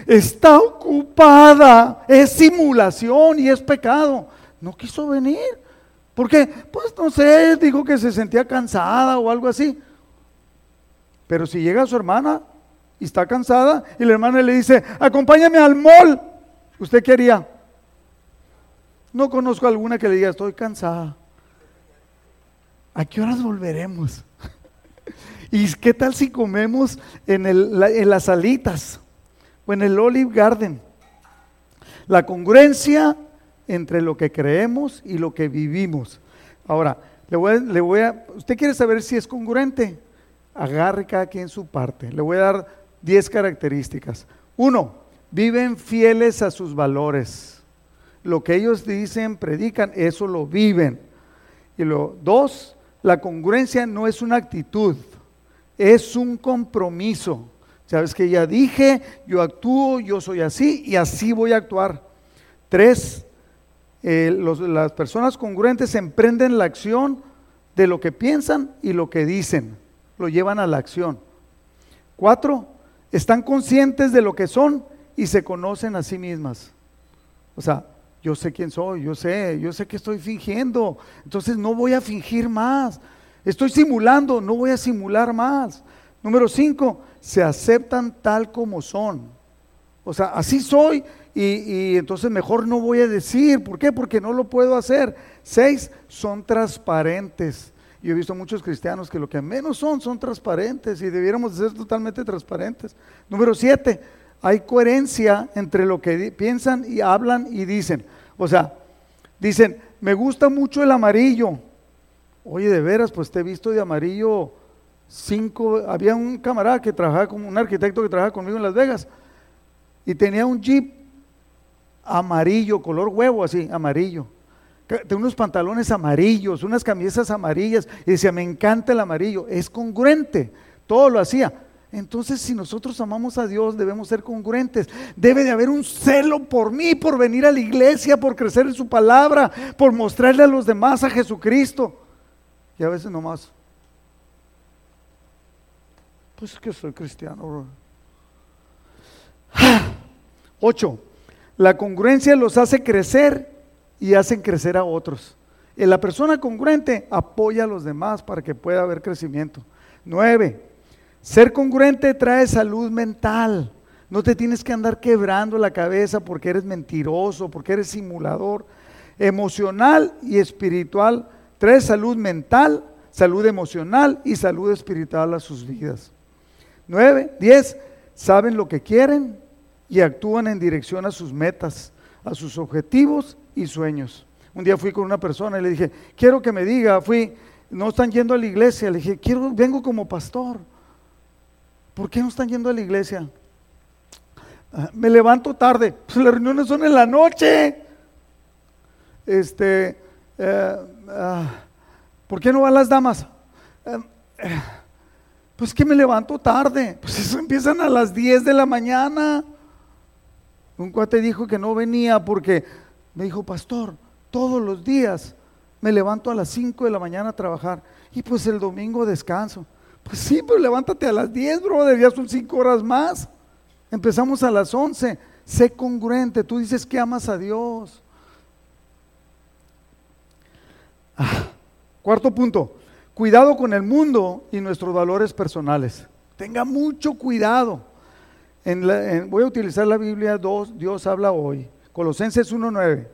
Está ocupada. Es simulación y es pecado. No quiso venir. ¿Por qué? Pues no sé, dijo que se sentía cansada o algo así. Pero si llega su hermana y está cansada y la hermana le dice, acompáñame al mall, ¿usted qué haría? No conozco alguna que le diga, estoy cansada. ¿A qué horas volveremos? ¿Y qué tal si comemos en, en las salitas o en el Olive Garden? La congruencia entre lo que creemos y lo que vivimos. Ahora, le voy, le voy a, ¿usted quiere saber si es congruente? Agarre cada quien su parte. Le voy a dar 10 características. Uno, viven fieles a sus valores. Lo que ellos dicen, predican, eso lo viven. Y lo dos, la congruencia no es una actitud, es un compromiso. Sabes que ya dije, yo actúo, yo soy así y así voy a actuar. Tres, eh, las personas congruentes emprenden la acción de lo que piensan y lo que dicen, lo llevan a la acción. Cuatro, están conscientes de lo que son y se conocen a sí mismas. O sea, yo sé quién soy, yo sé, yo sé que estoy fingiendo, entonces no voy a fingir más. Estoy simulando, no voy a simular más. Número cinco, se aceptan tal como son. O sea, así soy y, y, entonces mejor no voy a decir. ¿Por qué? Porque no lo puedo hacer. Seis, son transparentes. Yo he visto muchos cristianos que lo que menos son son transparentes y debiéramos ser totalmente transparentes. Número siete, hay coherencia entre lo que piensan y hablan y dicen. O sea, dicen, me gusta mucho el amarillo. Oye, de veras, pues te he visto de amarillo cinco. Había un camarada que trabajaba como un arquitecto que trabajaba conmigo en Las Vegas y tenía un jeep amarillo, color huevo así, amarillo. Tenía unos pantalones amarillos, unas camisas amarillas y decía, me encanta el amarillo. Es congruente, todo lo hacía. Entonces, si nosotros amamos a Dios, debemos ser congruentes. Debe de haber un celo por mí, por venir a la iglesia, por crecer en su palabra, por mostrarle a los demás a Jesucristo. Y a veces nomás, pues es que soy cristiano. Ocho, la congruencia los hace crecer y hacen crecer a otros. Y la persona congruente apoya a los demás para que pueda haber crecimiento. Nueve, ser congruente trae salud mental. No te tienes que andar quebrando la cabeza porque eres mentiroso, porque eres simulador. Emocional y espiritual trae salud mental, salud emocional y salud espiritual a sus vidas. Nueve, diez, saben lo que quieren y actúan en dirección a sus metas, a sus objetivos y sueños. Un día fui con una persona y le dije, quiero que me diga, fui, no están yendo a la iglesia, le dije, quiero, vengo como pastor. ¿Por qué no están yendo a la iglesia? Ah, me levanto tarde. Pues las reuniones son en la noche. Este, eh, ah, ¿por qué no van las damas? Eh, pues que me levanto tarde. Pues eso empiezan a las 10 de la mañana. Un cuate dijo que no venía porque me dijo, pastor, todos los días me levanto a las 5 de la mañana a trabajar y pues el domingo descanso. Pues sí, pero levántate a las 10, brother, ya son 5 horas más. Empezamos a las 11. Sé congruente, tú dices que amas a Dios. Ah, cuarto punto, cuidado con el mundo y nuestros valores personales. Tenga mucho cuidado. voy a utilizar la Biblia 2, Dios habla hoy. Colosenses 1.9.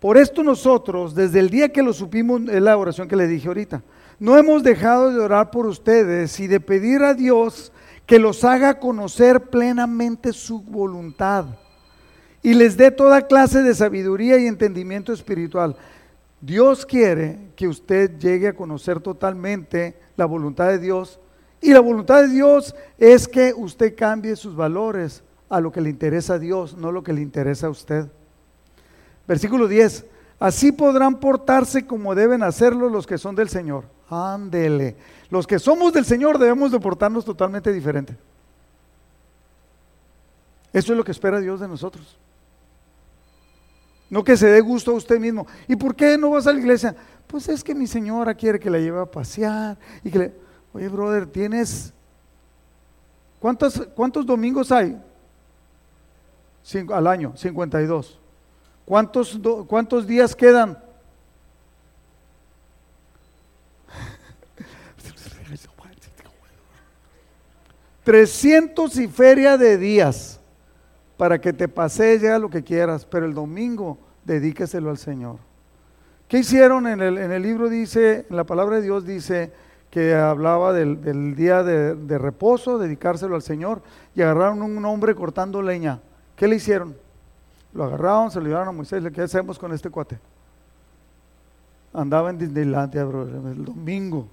Por esto nosotros, desde el día que lo supimos, es la oración que le dije ahorita, no hemos dejado de orar por ustedes y de pedir a Dios que los haga conocer plenamente su voluntad y les dé toda clase de sabiduría y entendimiento espiritual. Dios quiere que usted llegue a conocer totalmente la voluntad de Dios y la voluntad de Dios es que usted cambie sus valores a lo que le interesa a Dios, no lo que le interesa a usted. Versículo 10. Así podrán portarse como deben hacerlo los que son del Señor. Ándele. Los que somos del Señor debemos de portarnos totalmente diferente. Eso es lo que espera Dios de nosotros. No que se dé gusto a usted mismo. ¿Y por qué no vas a la iglesia? Pues es que mi señora quiere que la lleve a pasear y que. Oye, brother, tienes... ¿Cuántos, cuántos domingos hay? Al año, 52. ¿Cuántos, cuántos días quedan? Trescientos y feria de días para que te pasees ya lo que quieras, pero el domingo dedíqueselo al Señor. ¿Qué hicieron en el, en el libro? Dice, en la palabra de Dios dice que hablaba del, día de, de, reposo, dedicárselo al Señor, y agarraron un hombre cortando leña. ¿Qué le hicieron? Lo agarraron, se lo llevaron a Moisés. ¿Qué hacemos con este cuate? Andaba en Disneylandia, bro, el domingo.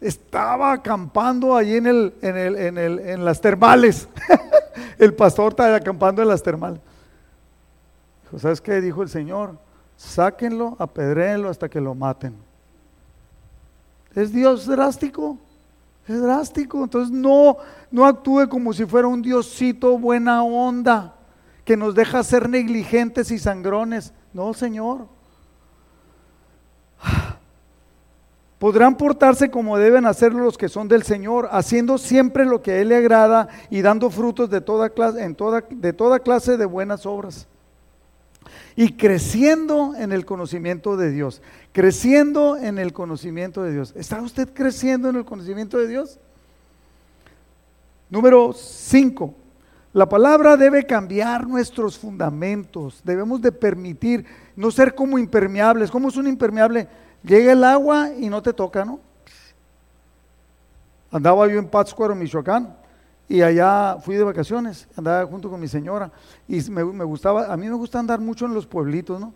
Estaba acampando allí en, el, en, el, en, el, en las termales. el pastor estaba acampando en las termales. ¿sabes qué? Dijo el Señor, sáquenlo, apedréenlo hasta que lo maten. ¿Es Dios drástico? Es drástico. Entonces no, no actúe como si fuera un diosito buena onda que nos deja ser negligentes y sangrones. No, Señor. Podrán portarse como deben hacerlo los que son del Señor, haciendo siempre lo que a Él le agrada y dando frutos de toda clase, de toda clase de buenas obras. Y creciendo en el conocimiento de Dios, creciendo en el conocimiento de Dios. ¿Está usted creciendo en el conocimiento de Dios? Número 5. La palabra debe cambiar nuestros fundamentos. Debemos de permitir no ser como impermeables. ¿Cómo es un impermeable? Llega el agua y no te toca, ¿no? Andaba yo en Pátzcuaro, Michoacán, y allá fui de vacaciones, andaba junto con mi señora, y me, gustaba, a mí me gusta andar mucho en los pueblitos, ¿no?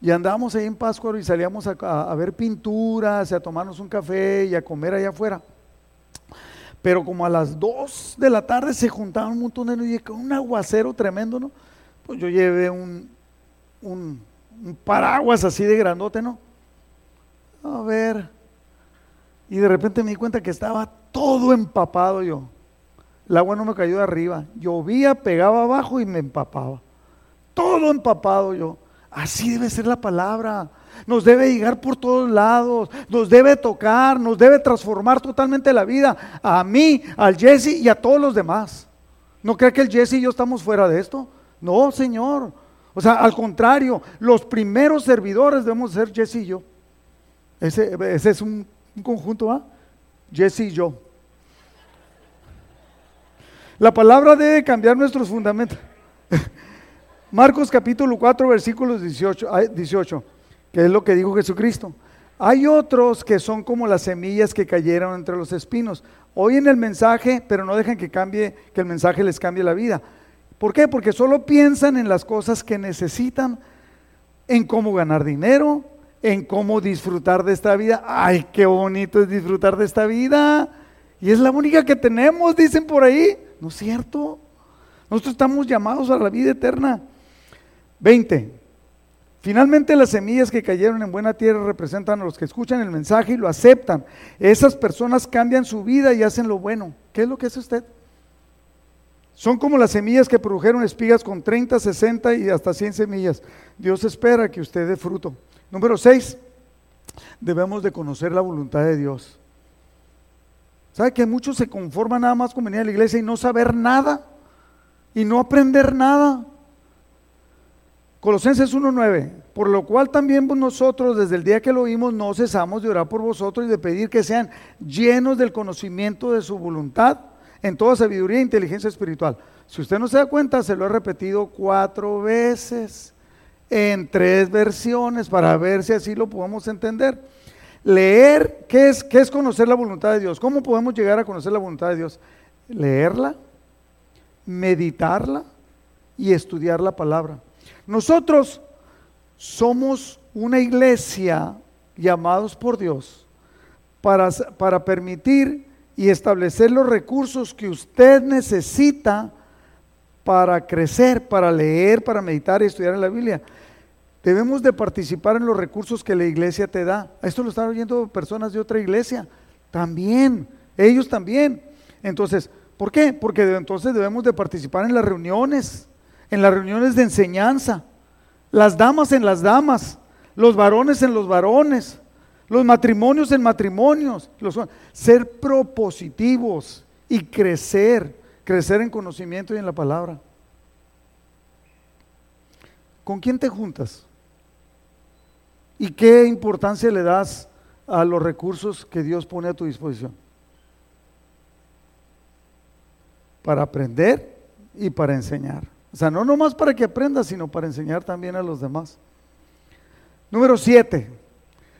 Y andábamos ahí en Pátzcuaro y salíamos a, ver pinturas, a tomarnos un café y a comer allá afuera. Pero como a las 2 de la tarde se juntaban un montón de niños, con un aguacero tremendo, ¿no? Pues yo llevé un, un, un paraguas así de grandote, ¿no? A ver. Y de repente me di cuenta que estaba todo empapado yo. El agua no me cayó de arriba. Llovía, pegaba abajo y me empapaba. Todo empapado yo. Así debe ser la palabra. Nos debe llegar por todos lados, nos debe tocar, nos debe transformar totalmente la vida. A mí, al Jesse y a todos los demás. ¿No cree que el Jesse y yo estamos fuera de esto? No, Señor. O sea, al contrario, los primeros servidores debemos ser Jesse y yo. Ese, es un, conjunto, ¿ah? Jesse y yo. La palabra debe cambiar nuestros fundamentos. Marcos capítulo 4, versículos 18, 18, que es lo que dijo Jesucristo. Hay otros que son como las semillas que cayeron entre los espinos. Oyen el mensaje, pero no dejan que cambie, que el mensaje les cambie la vida. ¿Por qué? Porque solo piensan en las cosas que necesitan, en cómo ganar dinero, en cómo disfrutar de esta vida. Ay, qué bonito es disfrutar de esta vida. Y es la única que tenemos, dicen por ahí. No es cierto. Nosotros estamos llamados a la vida eterna. 20. Finalmente las semillas que cayeron en buena tierra representan a los que escuchan el mensaje y lo aceptan. Esas personas cambian su vida y hacen lo bueno. ¿Qué es lo que hace usted? Son como las semillas que produjeron espigas con 30, 60 y hasta 100 semillas. Dios espera que usted dé fruto. Número 6. Debemos de conocer la voluntad de Dios. ¿Sabe que muchos se conforman nada más con venir a la iglesia y no saber nada? Y no aprender nada. Colosenses 1.9, por lo cual también nosotros desde el día que lo oímos no cesamos de orar por vosotros y de pedir que sean llenos del conocimiento de su voluntad en toda sabiduría e inteligencia espiritual. Si usted no se da cuenta, se lo he repetido cuatro veces en tres versiones para ver si así lo podemos entender. Leer, ¿qué es, ¿qué es conocer la voluntad de Dios? ¿Cómo podemos llegar a conocer la voluntad de Dios? Leerla, meditarla y estudiar la palabra. Nosotros somos una iglesia llamados por Dios para, para permitir y establecer los recursos que usted necesita para crecer, para leer, para meditar y estudiar en la Biblia. Debemos de participar en los recursos que la iglesia te da. Esto lo están oyendo personas de otra iglesia. También, ellos también. Entonces, ¿por qué? Porque entonces debemos de participar en las reuniones, en las reuniones de enseñanza, las damas en las damas, los varones en los varones, los matrimonios en matrimonios, los, ser propositivos y crecer, crecer en conocimiento y en la palabra. ¿Con quién te juntas? ¿Y qué importancia le das a los recursos que Dios pone a tu disposición? Para aprender y para enseñar. O sea, no nomás para que aprendas, sino para enseñar también a los demás. Número siete,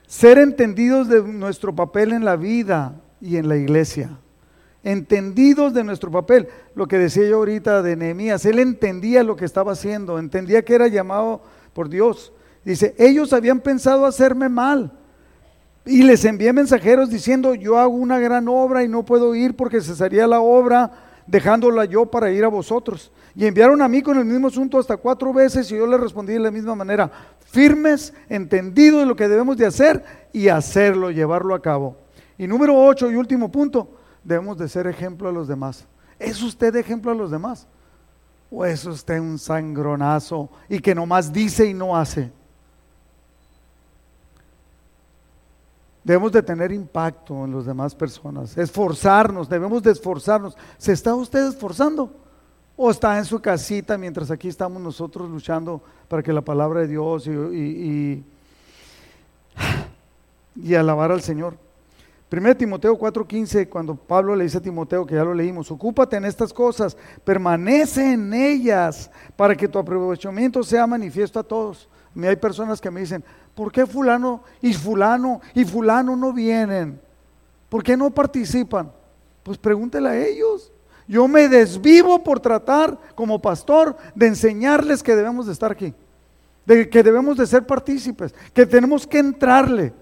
ser entendidos de nuestro papel en la vida y en la iglesia. Entendidos de nuestro papel. Lo que decía yo ahorita de Nehemías, él entendía lo que estaba haciendo, entendía que era llamado por Dios. Dice, ellos habían pensado hacerme mal. Y les envié mensajeros diciendo, yo hago una gran obra y no puedo ir porque cesaría la obra dejándola yo para ir a vosotros. Y enviaron a mí con el mismo asunto hasta cuatro veces y yo les respondí de la misma manera, firmes, entendidos de lo que debemos de hacer y hacerlo, llevarlo a cabo. Y número ocho y último punto, debemos de ser ejemplo a los demás. ¿Es usted ejemplo a los demás? ¿O es usted un sangronazo y que nomás dice y no hace? Debemos de tener impacto en las demás personas, esforzarnos, debemos de esforzarnos. ¿Se está usted esforzando? ¿O está en su casita mientras aquí estamos nosotros luchando para que la palabra de Dios y, y, alabar al Señor? 1 Timoteo 4:15, cuando Pablo le dice a Timoteo, que ya lo leímos, ocúpate en estas cosas, permanece en ellas para que tu aprovechamiento sea manifiesto a todos. Y hay personas que me dicen, ¿por qué fulano y fulano y fulano no vienen? ¿Por qué no participan? Pues pregúntele a ellos. Yo me desvivo por tratar como pastor de enseñarles que debemos de estar aquí, de que debemos de ser partícipes, que tenemos que entrarle.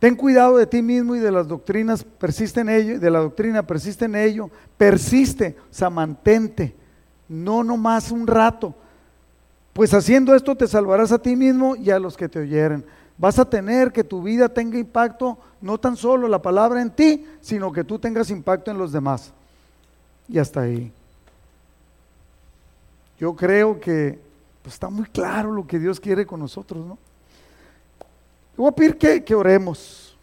Ten cuidado de ti mismo y de las doctrinas, persiste en ello, de la doctrina, persiste en ello, persiste, o sea, mantente, no nomás un rato, pues haciendo esto te salvarás a ti mismo y a los que te oyeren. Vas a tener que tu vida tenga impacto, no tan solo la palabra en ti, sino que tú tengas impacto en los demás. Y hasta ahí. Yo creo que pues, está muy claro lo que Dios quiere con nosotros, ¿no? Voy pedir que, que oremos.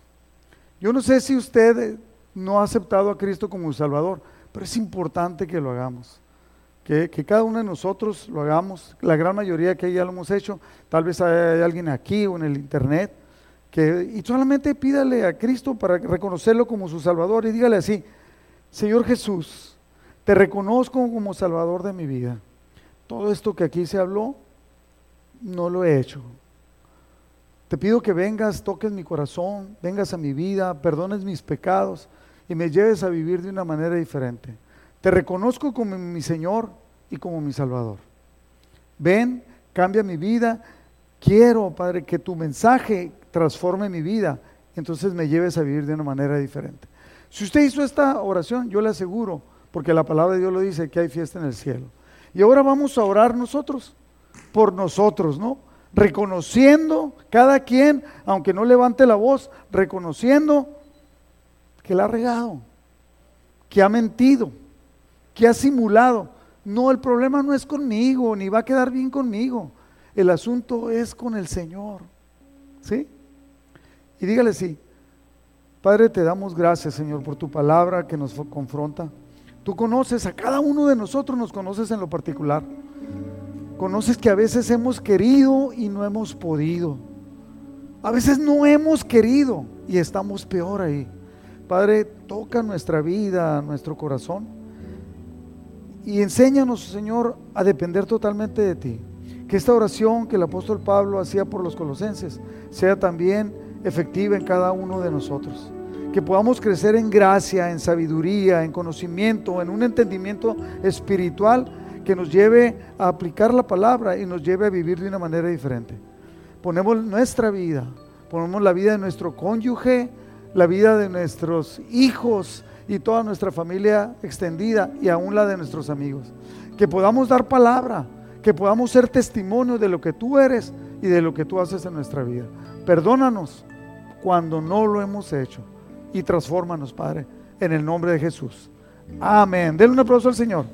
Yo no sé si usted no ha aceptado a Cristo como Salvador, pero es importante que lo hagamos que, cada uno de nosotros lo hagamos, la gran mayoría que ya lo hemos hecho, tal vez hay alguien aquí o en el internet, que, y solamente pídale a Cristo para reconocerlo como su Salvador y dígale así, Señor Jesús, te reconozco como Salvador de mi vida. Todo esto que aquí se habló, no lo he hecho. Te pido que vengas, toques mi corazón, vengas a mi vida, perdones mis pecados y me lleves a vivir de una manera diferente. Te reconozco como mi Señor y como mi Salvador. Ven, cambia mi vida. Quiero, Padre, que tu mensaje transforme mi vida entonces me lleves a vivir de una manera diferente. Si usted hizo esta oración, yo le aseguro, porque la palabra de Dios lo dice, que hay fiesta en el cielo. Y ahora vamos a orar nosotros, por nosotros, ¿no? Reconociendo cada quien, aunque no levante la voz, reconociendo que la ha regado, que ha mentido, que ha simulado. No, el problema no es conmigo, ni va a quedar bien conmigo. El asunto es con el Señor. ¿Sí? Y dígale sí. Padre, te damos gracias, Señor, por tu palabra que nos confronta. Tú conoces a cada uno de nosotros, nos conoces en lo particular. Conoces que a veces hemos querido y no hemos podido. A veces no hemos querido y estamos peor ahí. Padre, toca nuestra vida, nuestro corazón y enséñanos, Señor, a depender totalmente de ti. Que esta oración que el apóstol Pablo hacía por los colosenses sea también efectiva en cada uno de nosotros. Que podamos crecer en gracia, en sabiduría, en conocimiento, en un entendimiento espiritual que nos lleve a aplicar la palabra y nos lleve a vivir de una manera diferente. Ponemos nuestra vida, ponemos la vida de nuestro cónyuge, la vida de nuestros hijos, y toda nuestra familia extendida y aún la de nuestros amigos. Que podamos dar palabra, que podamos ser testimonio de lo que tú eres y de lo que tú haces en nuestra vida. Perdónanos cuando no lo hemos hecho y transfórmanos, Padre, en el nombre de Jesús. Amén. Denle un aplauso al Señor.